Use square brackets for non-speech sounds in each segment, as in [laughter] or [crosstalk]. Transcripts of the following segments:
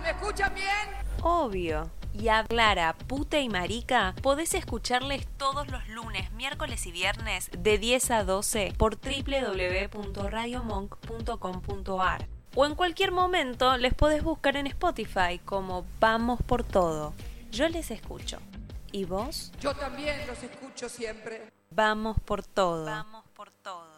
¿Me escuchan bien? Obvio. Y a Clara, puta y marica, podés escucharles todos los lunes, miércoles y viernes de 10 a 12 por www.radiomonk.com.ar. O en cualquier momento les podés buscar en Spotify como Vamos por Todo. Yo les escucho. ¿Y vos? Yo también los escucho siempre. Vamos por todo. Vamos por todo.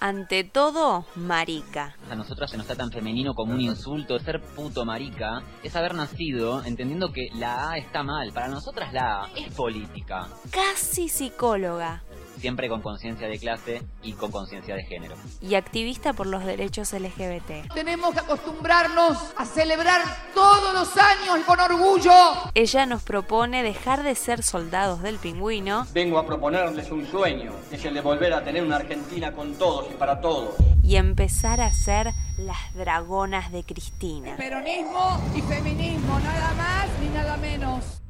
Ante todo, marica. A nosotras se nos está tan femenino como un insulto. Ser puto marica es haber nacido entendiendo que la A está mal. Para nosotras la A es política. Casi psicóloga. Siempre con conciencia de clase y con conciencia de género. Y activista por los derechos LGBT. Tenemos que acostumbrarnos a celebrar todos los años con orgullo. Ella nos propone dejar de ser soldados del pingüino. Vengo a proponerles un sueño, que es el de volver a tener una Argentina con todos y para todos. Y empezar a ser las dragonas de Cristina. Peronismo y feminismo, nada más ni nada menos.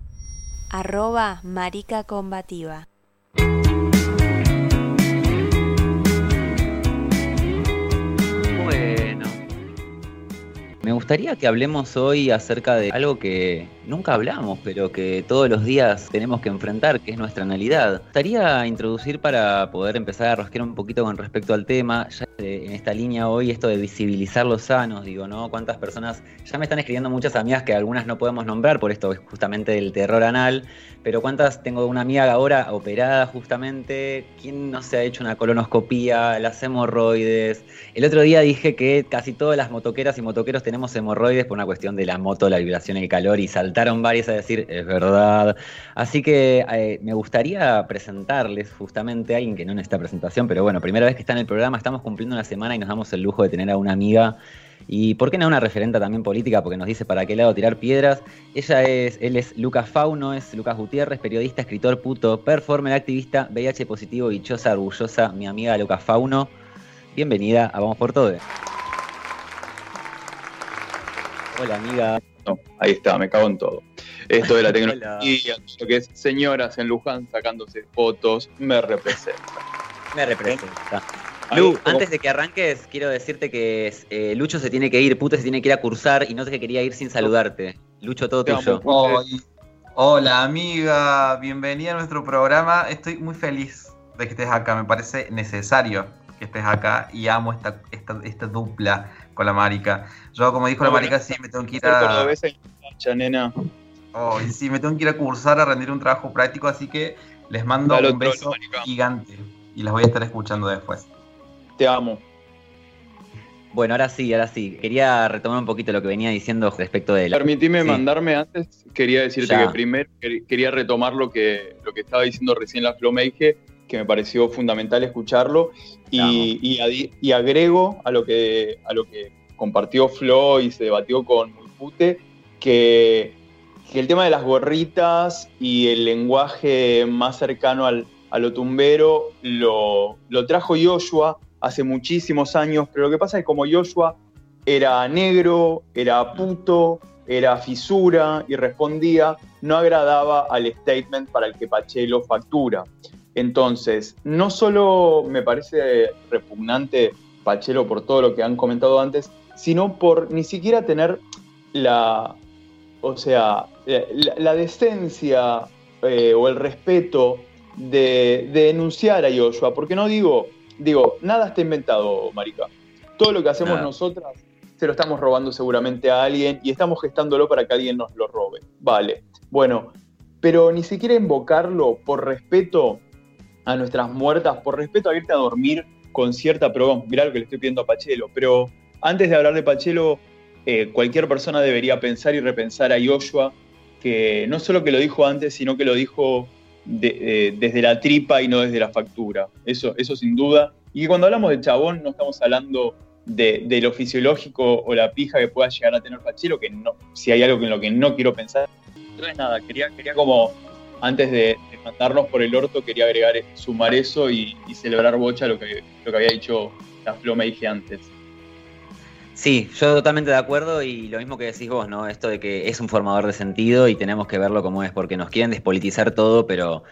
Arroba marica combativa. Gustaría que hablemos hoy acerca de algo que nunca hablamos, pero que todos los días tenemos que enfrentar, que es nuestra analidad. Me gustaría introducir para poder empezar a rosquear un poquito con respecto al tema, ya en esta línea hoy, esto de visibilizar los sanos, digo, ¿no? Cuántas personas, ya me están escribiendo muchas amigas que algunas no podemos nombrar por esto justamente del terror anal, pero cuántas tengo una amiga ahora operada justamente, ¿quién no se ha hecho una colonoscopía, las hemorroides? El otro día dije que casi todas las motoqueras y motoqueros tenemos hemorroides por una cuestión de la moto, la vibración, el calor y saltaron varias a decir, es verdad. Así que eh, me gustaría presentarles justamente a alguien que no necesita presentación, pero bueno, primera vez que está en el programa, estamos cumpliendo una semana y nos damos el lujo de tener a una amiga y por qué no una referente también política, porque nos dice para qué lado tirar piedras. Ella es, él es Lucas Fauno, es Lucas Gutiérrez, periodista, escritor, puto, performer, activista, VIH positivo, bichosa, orgullosa, mi amiga Lucas Fauno. Bienvenida a Vamos por Todo. Hola amiga. No, ahí está, me cago en todo. Esto de la [laughs] tecnología, lo que es señoras en Luján sacándose fotos, me representa. Me representa. Lu, antes de que arranques, quiero decirte que eh, Lucho se tiene que ir, Puto se tiene que ir a cursar y no te quería ir sin saludarte. Lucho, todo tuyo. Hola amiga, bienvenida a nuestro programa. Estoy muy feliz de que estés acá, me parece necesario que estés acá y amo esta, esta, esta dupla con la marica. Yo, como dijo la marica, sí me tengo que ir a... nena. Oh, sí, me tengo que ir a cursar a rendir un trabajo práctico, así que les mando un beso gigante y las voy a estar escuchando después. Te amo. Bueno, ahora sí, ahora sí. Quería retomar un poquito lo que venía diciendo respecto de la... Permitime mandarme antes, quería decirte que primero quería retomar lo que, lo que estaba diciendo recién la Flo Meige, que me pareció fundamental escucharlo, y, y, agrego a lo, que, a lo que compartió Flo y se debatió con Pute, que, que el tema de las gorritas y el lenguaje más cercano al, a lo tumbero lo, lo trajo Joshua hace muchísimos años, pero lo que pasa es que como Joshua era negro, era puto, era fisura y respondía, no agradaba al statement para el que Pachelo factura. Entonces, no solo me parece repugnante Pachelo por todo lo que han comentado antes, sino por ni siquiera tener la, o sea, la, decencia eh, o el respeto de, de denunciar a Joshua, porque no digo, digo, nada está inventado, Marica. Todo lo que hacemos nosotras se lo estamos robando seguramente a alguien y estamos gestándolo para que alguien nos lo robe. Vale. Bueno, pero ni siquiera invocarlo por respeto a nuestras muertas, por respeto a irte a dormir con cierta, pero mirá lo que le estoy pidiendo a Pachelo, pero antes de hablar de Pachelo, eh, cualquier persona debería pensar y repensar a Joshua, que no solo que lo dijo antes, sino que lo dijo eh, desde la tripa y no desde la factura. Eso, eso sin duda. Y cuando hablamos de chabón, no estamos hablando de, lo fisiológico o la pija que pueda llegar a tener Pachelo, que no, si hay algo en lo que no quiero pensar. Entonces, nada, quería, quería como, antes de, matarnos por el orto, quería agregar, sumar eso y, celebrar bocha lo que, lo que había dicho la Flo me dije antes. Sí, yo totalmente de acuerdo y lo mismo que decís vos, ¿no? Esto de que es un formador de sentido y tenemos que verlo como es, porque nos quieren despolitizar todo, pero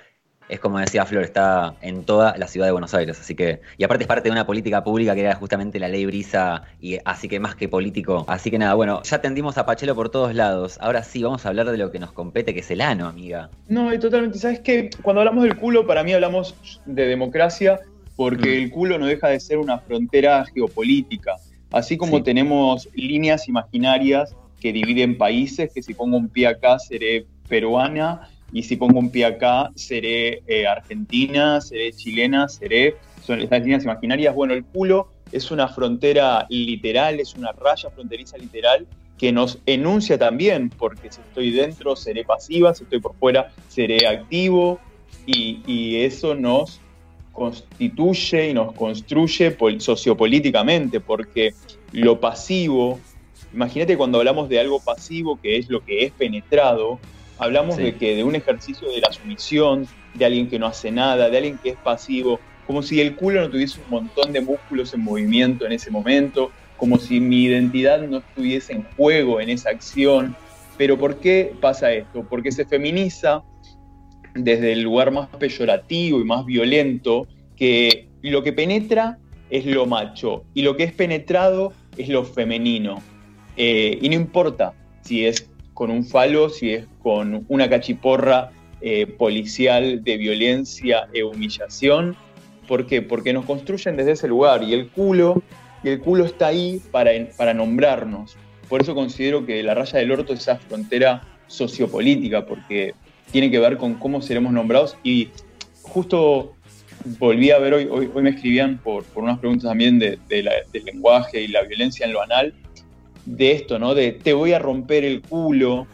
es como decía Flor, está en toda la ciudad de Buenos Aires. Así que, y aparte es parte de una política pública que era justamente la ley Brisa, y así que más que político. Así que nada, bueno, ya tendimos a Pachelo por todos lados. Ahora sí, vamos a hablar de lo que nos compete, que es el ano, amiga. No, y totalmente. ¿Sabes qué? Cuando hablamos del culo, para mí hablamos de democracia, porque Mm. el culo no deja de ser una frontera geopolítica. Así como Sí. tenemos líneas imaginarias que dividen países, que si pongo un pie acá seré peruana, y si pongo un pie acá seré eh, argentina, seré chilena, seré... Son estas líneas imaginarias. Bueno, el culo es una frontera literal, es una raya fronteriza literal que nos enuncia también, porque si estoy dentro seré pasiva, si estoy por fuera seré activo, y, y eso nos constituye y nos construye pol- sociopolíticamente, porque lo pasivo, imagínate cuando hablamos de algo pasivo, que es lo que es penetrado, hablamos Sí. de que de un ejercicio de la sumisión, de alguien que no hace nada, de alguien que es pasivo, como si el culo no tuviese un montón de músculos en movimiento en ese momento, como si mi identidad no estuviese en juego en esa acción. Pero ¿por qué pasa esto? Porque se feminiza desde el lugar más peyorativo y más violento, que lo que penetra es lo macho y lo que es penetrado es lo femenino. Eh, y no importa si es con un falo, si es con una cachiporra eh, policial de violencia e humillación. ¿Por qué? Porque nos construyen desde ese lugar y el culo, y el culo está ahí para, para nombrarnos. Por eso considero que la raya del orto es esa frontera sociopolítica, porque tiene que ver con cómo seremos nombrados. Y justo volví a ver hoy, hoy, hoy me escribían por, por, unas preguntas también de, de la, del lenguaje y la violencia en lo anal, de esto, ¿no? De te voy a romper el culo.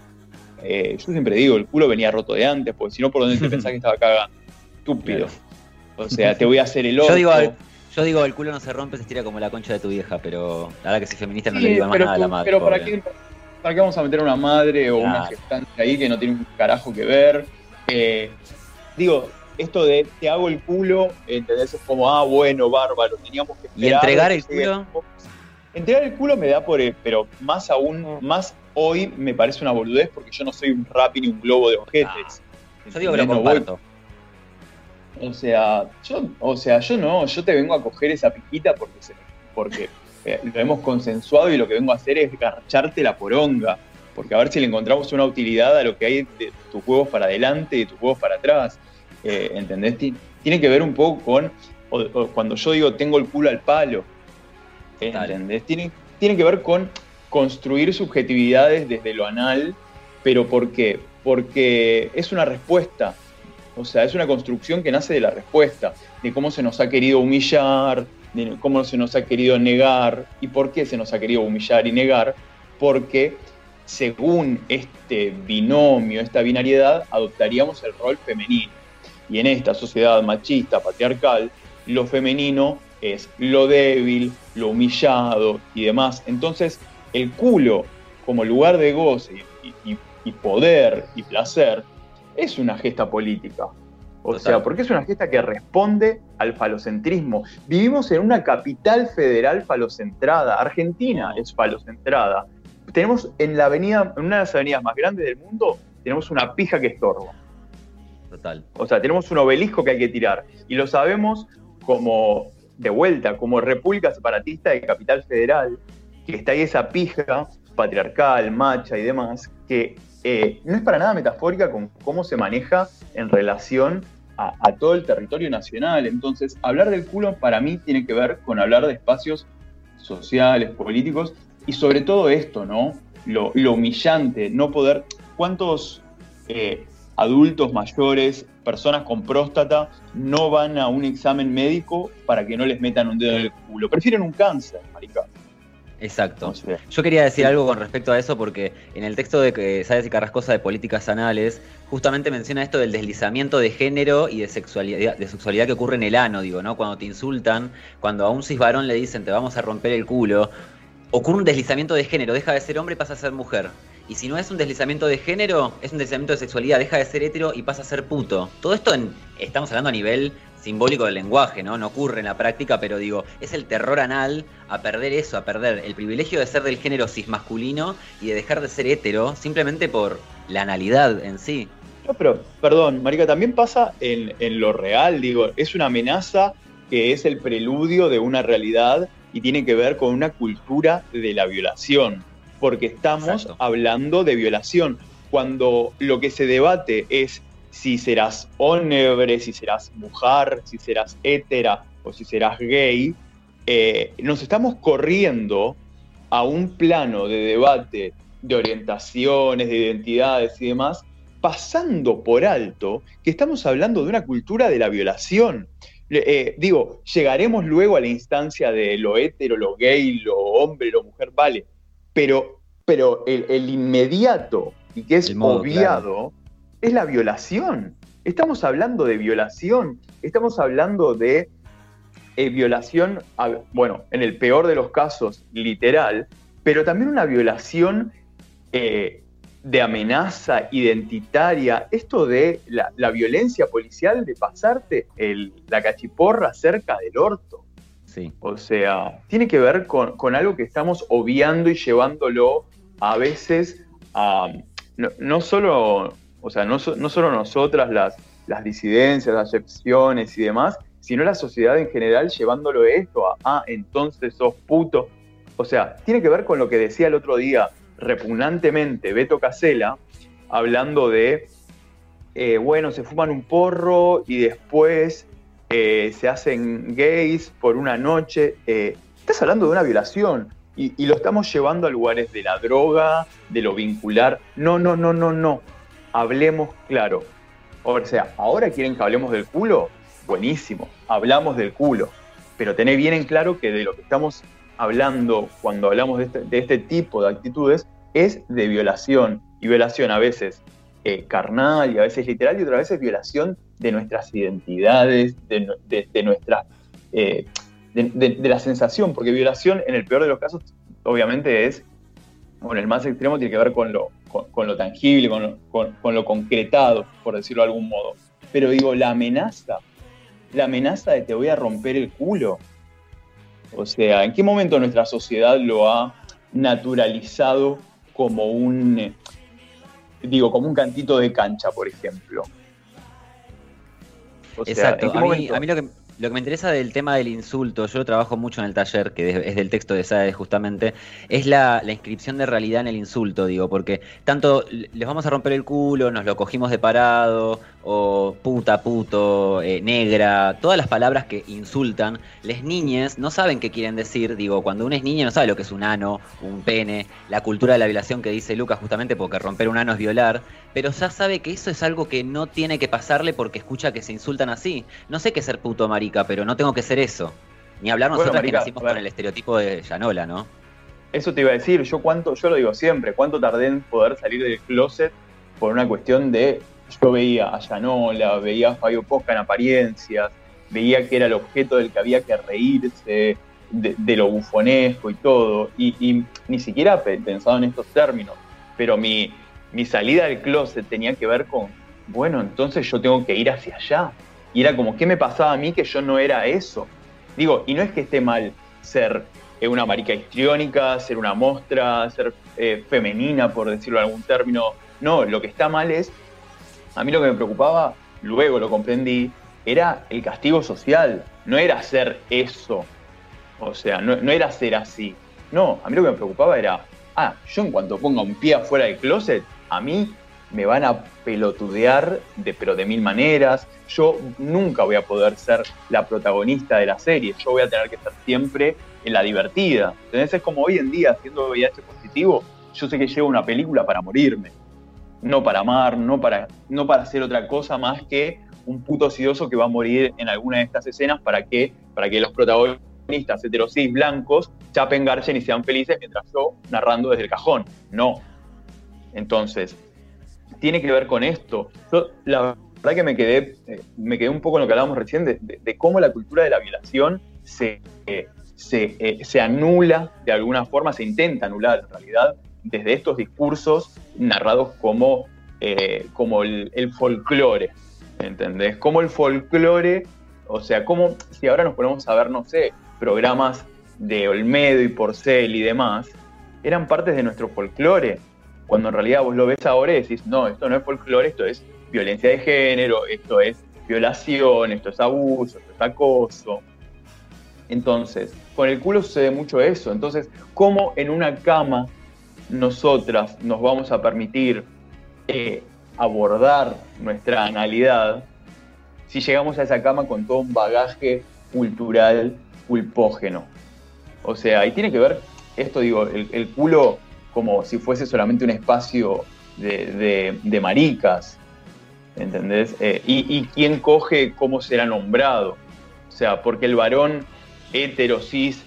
Eh, yo siempre digo, el culo venía roto de antes, porque si no, ¿por dónde te [laughs] pensás que estaba cagando? Estúpido. O sea, te voy a hacer el orto. Yo digo, yo digo, el culo no se rompe, se estira como la concha de tu vieja, pero la verdad que si feminista no sí, le digo más nada a la madre. Pero ¿para qué, ¿para qué, vamos a meter una madre o Claro. una gestante ahí que no tiene un carajo que ver? Eh, digo, esto de te hago el culo, ¿entendés? Es como, ah, bueno, bárbaro, teníamos que ¿Y esperar entregar que el culo? Entregar el culo me da por, el- pero más aún, más hoy me parece una boludez porque yo no soy un rapi ni un globo de ojetes. Yo digo que lo comparto. o sea, yo, o sea, yo no, yo te vengo a coger esa piquita porque, se- porque eh, lo hemos consensuado y lo que vengo a hacer es garcharte la poronga. Porque a ver si le encontramos una utilidad a lo que hay de tus huevos para adelante y de tus huevos para atrás. Eh, ¿Entendés? Ti- Tiene que ver un poco con o- o cuando yo digo tengo el culo al palo. ¿Entendés? Tiene, tiene que ver con construir subjetividades desde lo anal, pero ¿por qué? Porque es una respuesta. O sea, es una construcción que nace de la respuesta, de cómo se nos ha querido humillar, cómo se nos ha querido negar. ¿Y por qué se nos ha querido humillar y negar? Porque según este binomio, esta binariedad, adoptaríamos el rol femenino. Y en esta sociedad machista, patriarcal, lo femenino es lo débil, lo humillado y demás. Entonces, el culo como lugar de goce y poder y placer es una gesta política. O Total. sea, porque es una gesta que responde al falocentrismo. Vivimos en una capital federal falocentrada. Argentina es falocentrada. Tenemos en la avenida, en una de las avenidas más grandes del mundo, tenemos una pija que estorba. Total. O sea, tenemos un obelisco que hay que tirar. Y lo sabemos como, de vuelta, como República Separatista de Capital Federal, que está ahí esa pija patriarcal, macha y demás, que eh, no es para nada metafórica con cómo se maneja en relación a, todo el territorio nacional. Entonces, hablar del culo para mí tiene que ver con hablar de espacios sociales, políticos, y sobre todo esto, ¿no? Lo, lo humillante, no poder... ¿Cuántos eh, adultos mayores, personas con próstata, no van a un examen médico para que no les metan un dedo en el culo? Prefieren un cáncer, marica. Exacto. Yo quería decir algo con respecto a eso porque en el texto de que Sáenz y Carrascosa de Políticas Anales justamente menciona esto del deslizamiento de género y de sexualidad, de sexualidad que ocurre en el ano, digo, ¿no? Cuando te insultan, cuando a un cisvarón le dicen te vamos a romper el culo, ocurre un deslizamiento de género, deja de ser hombre y pasa a ser mujer. Y si no es un deslizamiento de género, es un deslizamiento de sexualidad, deja de ser hetero y pasa a ser puto. Todo esto en- estamos hablando a nivel simbólico del lenguaje, ¿no? No ocurre en la práctica, pero digo, es el terror anal a perder eso, a perder el privilegio de ser del género cismasculino y de dejar de ser hetero simplemente por la analidad en sí. No, pero, perdón, Marica, también pasa en, lo real, digo, es una amenaza que es el preludio de una realidad y tiene que ver con una cultura de la violación, porque estamos hablando de violación. Cuando lo que se debate es si serás hombre, si serás mujer, si serás hétera o si serás gay, eh, nos estamos corriendo a un plano de debate de orientaciones, de identidades y demás, pasando por alto que estamos hablando de una cultura de la violación. Eh, digo, llegaremos luego a la instancia de lo hétero, lo gay, lo hombre, lo mujer, vale, pero, pero el, inmediato y que es obviado es la violación. Estamos hablando de violación, estamos hablando de eh, violación, bueno, en el peor de los casos, literal, pero también una violación eh, de amenaza identitaria, esto de la, violencia policial de pasarte la cachiporra cerca del orto. Sí. O sea, tiene que ver con, algo que estamos obviando y llevándolo a veces a, no, solo, o sea, no, solo nosotras las, las disidencias, las excepciones y demás, sino la sociedad en general llevándolo esto a, ah, entonces sos puto. O sea, tiene que ver con lo que decía el otro día repugnantemente Beto Casella, hablando de, eh, bueno, se fuman un porro y después eh, se hacen gays por una noche. Eh, estás hablando de una violación y, y, lo estamos llevando a lugares de la droga, de lo vincular. No, no, no, no, no. Hablemos claro. O sea, ahora quieren que hablemos del culo buenísimo, hablamos del culo, pero tené bien en claro que de lo que estamos hablando cuando hablamos de este, este tipo de actitudes es de violación, y violación a veces eh, carnal y a veces literal y otras veces violación de nuestras identidades, de, nuestra... Eh, de, la sensación, porque violación en el peor de los casos obviamente es, bueno, el más extremo tiene que ver con lo, con, lo tangible, con con lo concretado, por decirlo de algún modo. Pero digo, la amenaza la amenaza de te voy a romper el culo. O sea, ¿en qué momento nuestra sociedad lo ha naturalizado como un, eh, digo, como un cantito de cancha, por ejemplo? Exacto. a, mí, a mí lo que lo que me interesa del tema del insulto, yo trabajo mucho en el taller, que es del texto de Saez justamente, es la, inscripción de realidad en el insulto, digo, porque tanto les vamos a romper el culo, nos lo cogimos de parado, o puta, puto, eh, negra, todas las palabras que insultan, les niñes no saben qué quieren decir, digo, cuando uno es niña no sabe lo que es un ano, un pene, la cultura de la violación que dice Lucas justamente porque romper un ano es violar, pero ya sabe que eso es algo que no tiene que pasarle porque escucha que se insultan así. No sé qué ser puto marica, pero no tengo que ser eso. Ni hablar nosotros que nacimos con el estereotipo de Yanola, ¿no? Eso te iba a decir, yo cuánto, yo lo digo siempre, cuánto tardé en poder salir del closet por una cuestión de yo veía a Yanola, veía a Fabio Posca en apariencias, veía que era el objeto del que había que reírse, de, lo bufonesco y todo, y, y, ni siquiera pensado en estos términos, pero mi, mi salida del closet tenía que ver con, bueno, entonces yo tengo que ir hacia allá. Y era como, ¿qué me pasaba a mí que yo no era eso? Digo, y no es que esté mal ser eh, una marica histriónica, ser una mostra, ser eh, femenina, por decirlo en algún término. No, lo que está mal es, a mí lo que me preocupaba, luego lo comprendí, era el castigo social, no era ser eso. O sea, no, no era ser así. No, a mí lo que me preocupaba era, ah, yo en cuanto ponga un pie afuera del closet, a mí me van a pelotudear, de, pero de mil maneras. Yo nunca voy a poder ser la protagonista de la serie. Yo voy a tener que estar siempre en la divertida. Entonces es como hoy en día, haciendo VIH positivo, yo sé que llevo una película para morirme. No para amar, no para, no para hacer otra cosa más que un puto osidoso que va a morir en alguna de estas escenas para que, para que los protagonistas heterosis blancos chapen garchen y sean felices mientras yo narrando desde el cajón. No, entonces, tiene que ver con esto. Yo, la verdad que me quedé, eh, me quedé un poco en lo que hablábamos recién, de, cómo la cultura de la violación se, eh, se, anula de alguna forma, se intenta anular en realidad, desde estos discursos narrados como, eh, como el, el folclore. ¿Entendés? Como el folclore, o sea, como si ahora nos ponemos a ver, no sé, programas de Olmedo y Porcel y demás, eran partes de nuestro folclore cuando en realidad vos lo ves ahora y decís, no, esto no es folclore, esto es violencia de género, esto es violación, esto es abuso, esto es acoso. Entonces, con el culo sucede mucho eso. Entonces, ¿cómo en una cama nosotras nos vamos a permitir eh, abordar nuestra analidad si llegamos a esa cama con todo un bagaje cultural culpógeno? O sea, y tiene que ver, esto digo, el, culo como si fuese solamente un espacio de, maricas, ¿entendés? Eh, y, quién coge cómo será nombrado. O sea, porque el varón heterosis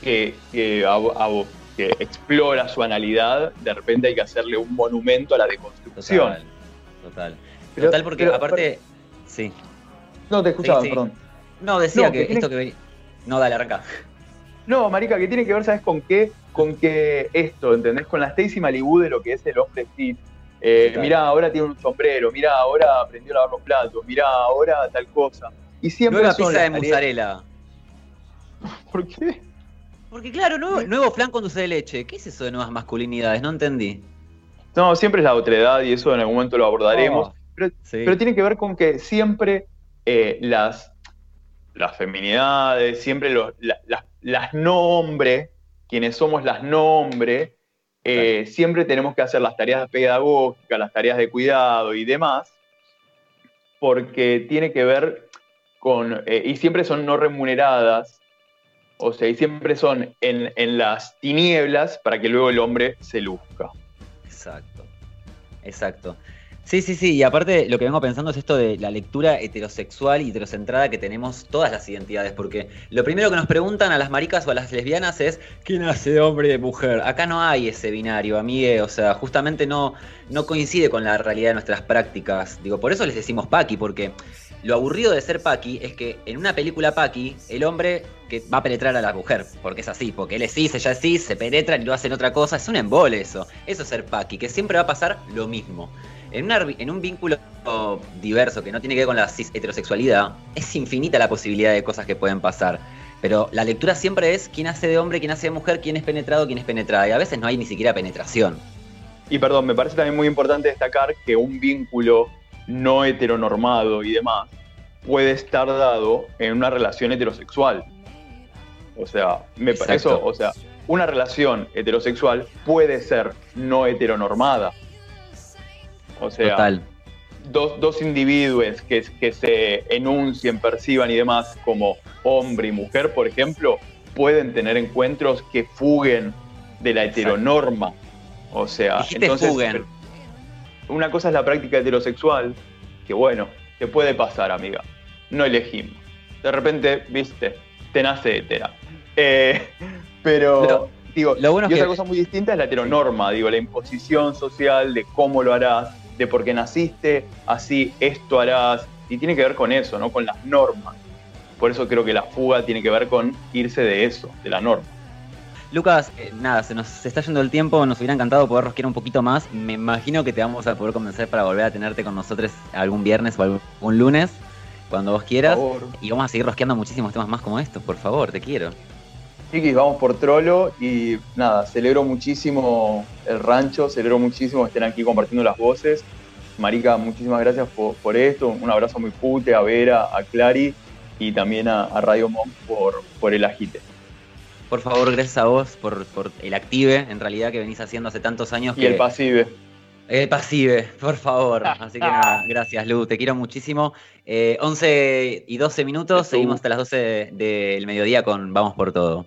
que, que, explora su analidad, de repente hay que hacerle un monumento a la deconstrucción. Total. Total, porque aparte. sí. No, te escuchaba, perdón. No, decía que, esto que. No, dale, arranca. No, marica, que tiene que ver, ¿sabes con qué? Con que esto, ¿entendés? Con la Stacy Malibu de lo que es el hombre fit. Eh, mirá, ahora tiene un sombrero, mirá, ahora aprendió a lavar los platos, mirá, ahora tal cosa. Y siempre Nueva pizza de mozzarella. [laughs] ¿Por qué? Porque claro, nuevo, nuevo flan con dulce de leche. ¿Qué es eso de nuevas masculinidades? No entendí. No, siempre es la otredad y eso en algún momento lo abordaremos. Oh, pero, tiene que ver con que siempre eh, las, las feminidades, siempre los, las nombres, quienes somos las nombres, eh, siempre tenemos que hacer las tareas pedagógicas, las tareas de cuidado y demás, porque tiene que ver con, eh, y siempre son no remuneradas, o sea, y siempre son en, en las tinieblas para que luego el hombre se luzca. Exacto, exacto. Sí, sí, sí, y aparte lo que vengo pensando es esto de la lectura heterosexual y heterocentrada que tenemos todas las identidades, porque lo primero que nos preguntan a las maricas o a las lesbianas es ¿quién hace hombre y mujer? Acá no hay ese binario, amigue, o sea, justamente no, no coincide con la realidad de nuestras prácticas. Digo, por eso les decimos Paki, porque lo aburrido de ser Paki es que en una película Paki, el hombre que va a penetrar a la mujer, porque es así, porque él es cis, ella es cis, se penetran y lo hacen otra cosa, es un embole eso. Eso es ser Paki, que siempre va a pasar lo mismo. En, en un vínculo diverso que no tiene que ver con la cis heterosexualidad, es infinita la posibilidad de cosas que pueden pasar. Pero la lectura siempre es quién hace de hombre, quién hace de mujer, quién es penetrado, quién es penetrada. Y a veces no hay ni siquiera penetración. Y perdón, me parece también muy importante destacar que un vínculo no heteronormado y demás puede estar dado en una relación heterosexual. O sea, me eso, o sea, una relación heterosexual puede ser no heteronormada. O sea, Dos, dos, individuos que, que se enuncien, perciban y demás como hombre y mujer, por ejemplo, pueden tener encuentros que fuguen de la heteronorma. O sea, entonces, fuguen. una cosa es la práctica heterosexual, que bueno, te puede pasar, amiga. No elegimos. De repente, viste, te nace hetera. Eh, [laughs] pero, digo, y otra cosa muy distinta es la heteronorma, digo, la imposición social de cómo lo harás, de por qué naciste, así esto harás, y tiene que ver con eso, ¿no? Con las normas. Por eso creo que la fuga tiene que ver con irse de eso, de la norma. Lucas, eh, nada, se nos está yendo el tiempo, nos hubiera encantado poder rosquear un poquito más. Me imagino que te vamos a poder convencer para volver a tenerte con nosotros algún viernes o algún lunes, cuando vos quieras. Y vamos a seguir rosqueando muchísimos temas más como estos, por favor, te quiero. Chiquis, vamos por Trollo y nada, celebro muchísimo el rancho, celebro muchísimo que estén aquí compartiendo las voces. Marica, muchísimas gracias por, esto, un abrazo muy pute a Vera, a Clary y también a, Radio Monk por, por el agite. Por favor, gracias a vos por, el active, en realidad, que venís haciendo hace tantos años. Y el pasive. El pasive, por favor. [laughs] Así que nada, gracias, Lu, te quiero muchísimo. 11 eh, y 12 minutos, seguimos hasta las 12 del mediodía con Vamos por Todo.